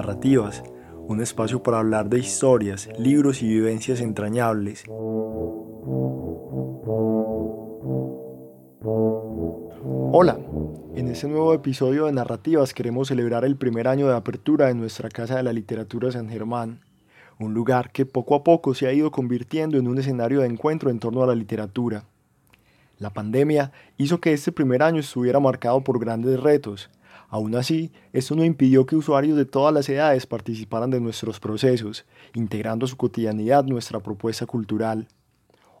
Narrativas, un espacio para hablar de historias, libros y vivencias entrañables. Hola, en este nuevo episodio de Narrativas queremos celebrar el primer año de apertura de nuestra Casa de la Literatura San Germán, un lugar que poco a poco se ha ido convirtiendo en un escenario de encuentro en torno a la literatura. La pandemia hizo que este primer año estuviera marcado por grandes retos. Aún así, esto no impidió que usuarios de todas las edades participaran de nuestros procesos, integrando su cotidianidad nuestra propuesta cultural.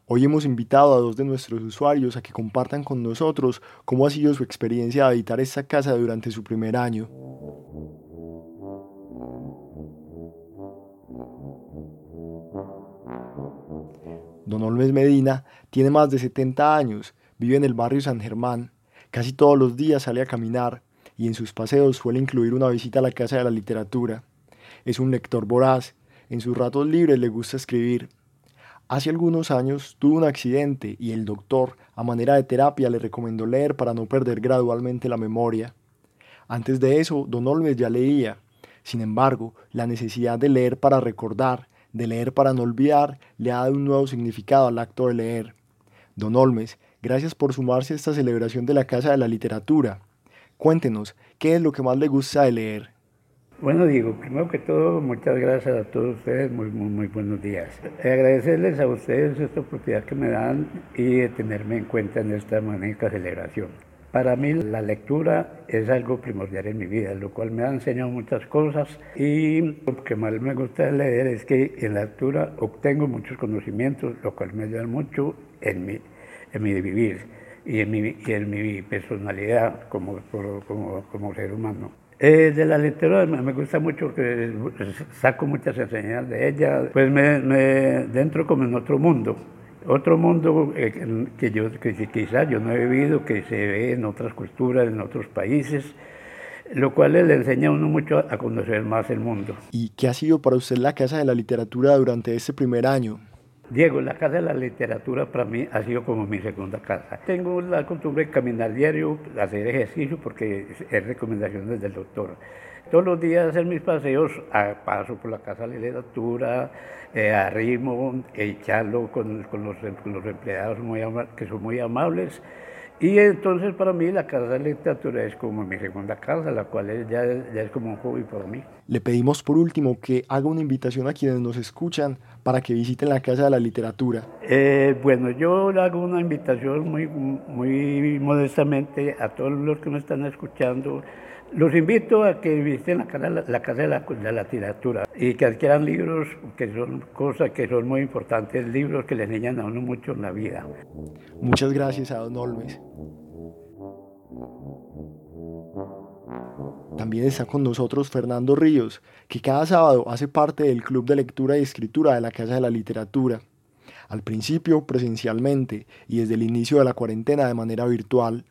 Hoy hemos invitado a dos de nuestros usuarios a que compartan con nosotros cómo ha sido su experiencia de habitar esta casa durante su primer año. Don Olmes Medina tiene más de 70 años, vive en el barrio San Germán, casi todos los días sale a caminar y en sus paseos suele incluir una visita a la Casa de la Literatura. Es un lector voraz, en sus ratos libres le gusta escribir. Hace algunos años tuvo un accidente y el doctor, a manera de terapia, le recomendó leer para no perder gradualmente la memoria. Antes de eso, don Olmes ya leía. Sin embargo, la necesidad de leer para recordar de leer para no olvidar le ha dado un nuevo significado al acto de leer. Don Olmes, gracias por sumarse a esta celebración de la Casa de la Literatura. Cuéntenos, ¿qué es lo que más le gusta de leer? Bueno, digo, primero que todo, muchas gracias a todos ustedes, muy, muy, muy buenos días. Agradecerles a ustedes esta oportunidad que me dan y de tenerme en cuenta en esta magnífica celebración. Para mí la lectura es algo primordial en mi vida, lo cual me ha enseñado muchas cosas y lo que más me gusta leer es que en la lectura obtengo muchos conocimientos, lo cual me ayuda mucho en mi, en mi vivir y en mi, en mi personalidad como, como, como ser humano. Eh, de la lectura me gusta mucho que saco muchas enseñanzas de ella, pues me, me dentro como en otro mundo otro mundo eh, que, yo, que quizás yo no he vivido, que se ve en otras culturas, en otros países, lo cual le enseña a uno mucho a conocer más el mundo. ¿Y qué ha sido para usted la Casa de la Literatura durante ese primer año? Diego, la Casa de la Literatura para mí ha sido como mi segunda casa. Tengo la costumbre de caminar diario, hacer ejercicio, porque es recomendación del doctor. Todos los días hacer mis paseos, a paso por la Casa de la Literatura, eh, arrimo, echarlo con, con, los, los, empleados muy que son muy amables. Y entonces para mí la Casa de la Literatura es como mi segunda casa, la cual es, ya, ya, es como un hobby para mí. Le pedimos por último que haga una invitación a quienes nos escuchan para que visiten la Casa de la Literatura. Eh, bueno, yo le hago una invitación muy, muy modestamente a todos los que me están escuchando los invito a que visiten la, Casa de la, Literatura y que adquieran libros que son cosas que son muy importantes, libros que le enseñan a uno mucho en la vida. Muchas gracias a Don Olmes. También está con nosotros Fernando Ríos, que cada sábado hace parte del Club de Lectura y Escritura de la Casa de la Literatura. Al principio presencialmente y desde el inicio de la cuarentena de manera virtual.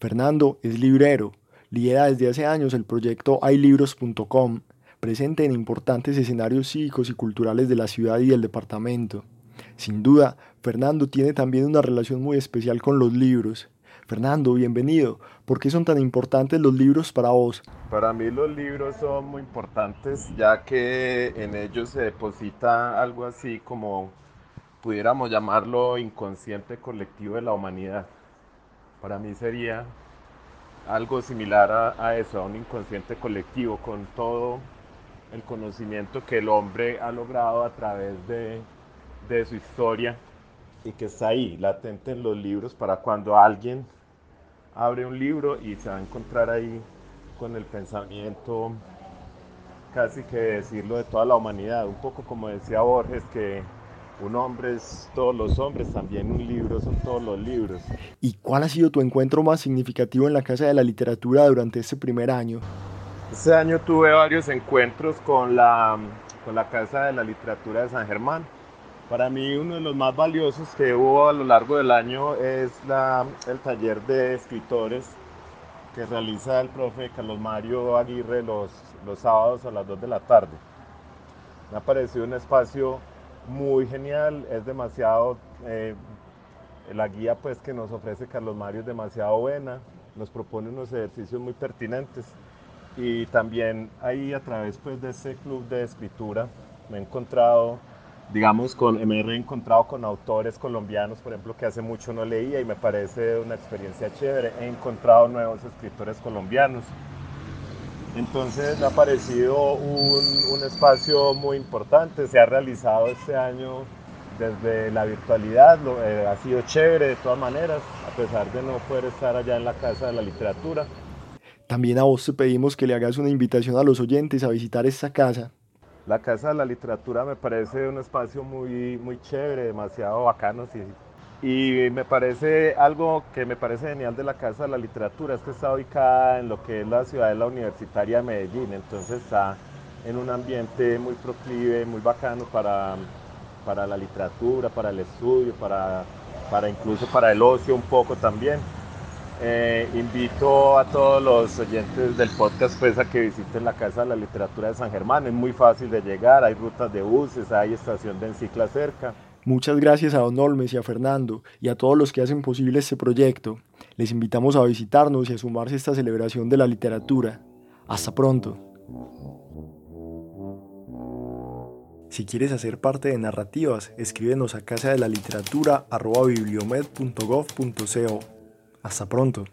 Fernando es librero, lidera desde hace años el proyecto haylibros.com, presente en importantes escenarios cívicos y culturales de la ciudad y del departamento. Sin duda, Fernando tiene también una relación muy especial con los libros. Fernando, bienvenido. ¿Por qué son tan importantes los libros para vos? Para mí los libros son muy importantes ya que en ellos se deposita algo así como pudiéramos llamarlo inconsciente colectivo de la humanidad. Para mí sería algo similar a, eso, a un inconsciente colectivo, con todo el conocimiento que el hombre ha logrado a través de, de su historia y que está ahí, latente en los libros, para cuando alguien abre un libro y se va a encontrar ahí con el pensamiento casi que decirlo de toda la humanidad, un poco como decía Borges, que un hombre es todos los hombres, también un libro son todos los libros. ¿Y cuál ha sido tu encuentro más significativo en la Casa de la Literatura durante este primer año? Este año tuve varios encuentros con la, con la Casa de la Literatura de San Germán. Para mí uno de los más valiosos que hubo a lo largo del año es el taller de escritores que realiza el profe Carlos Mario Aguirre los, los sábados a las 2 de la tarde. Me ha parecido un espacio muy genial, es demasiado, eh, la guía pues que nos ofrece Carlos Mario es demasiado buena, nos propone unos ejercicios muy pertinentes y también ahí a través pues, de ese club de escritura me he encontrado, digamos, con, me he reencontrado con autores colombianos, por ejemplo, que hace mucho no leía y me parece una experiencia chévere. He encontrado nuevos escritores colombianos. Entonces ha parecido un, un espacio muy importante. Se ha realizado este año desde la virtualidad, eh, ha sido chévere de todas maneras, a pesar de no poder estar allá en la Casa de la Literatura. También a vos te pedimos que le hagas una invitación a los oyentes a visitar esta casa. La Casa de la Literatura me parece un espacio muy, muy chévere, demasiado bacano. Sí. Y me parece algo que me parece genial de la Casa de la Literatura, es que está ubicada en lo que es la ciudad de la Universitaria de Medellín, entonces está en un ambiente muy proclive, muy bacano para, para la literatura, para el estudio, para, para incluso para el ocio un poco también. Eh, invito a todos los oyentes del podcast pues, a que visiten la Casa de la Literatura de San Germán. Es muy fácil de llegar, hay rutas de buses, hay estación de encicla cerca. Muchas gracias a Don Olmes y a Fernando y a todos los que hacen posible este proyecto. Les invitamos a visitarnos y a sumarse a esta celebración de la literatura. Hasta pronto. Si quieres hacer parte de narrativas, escríbenos a casa de la literatura Hasta pronto.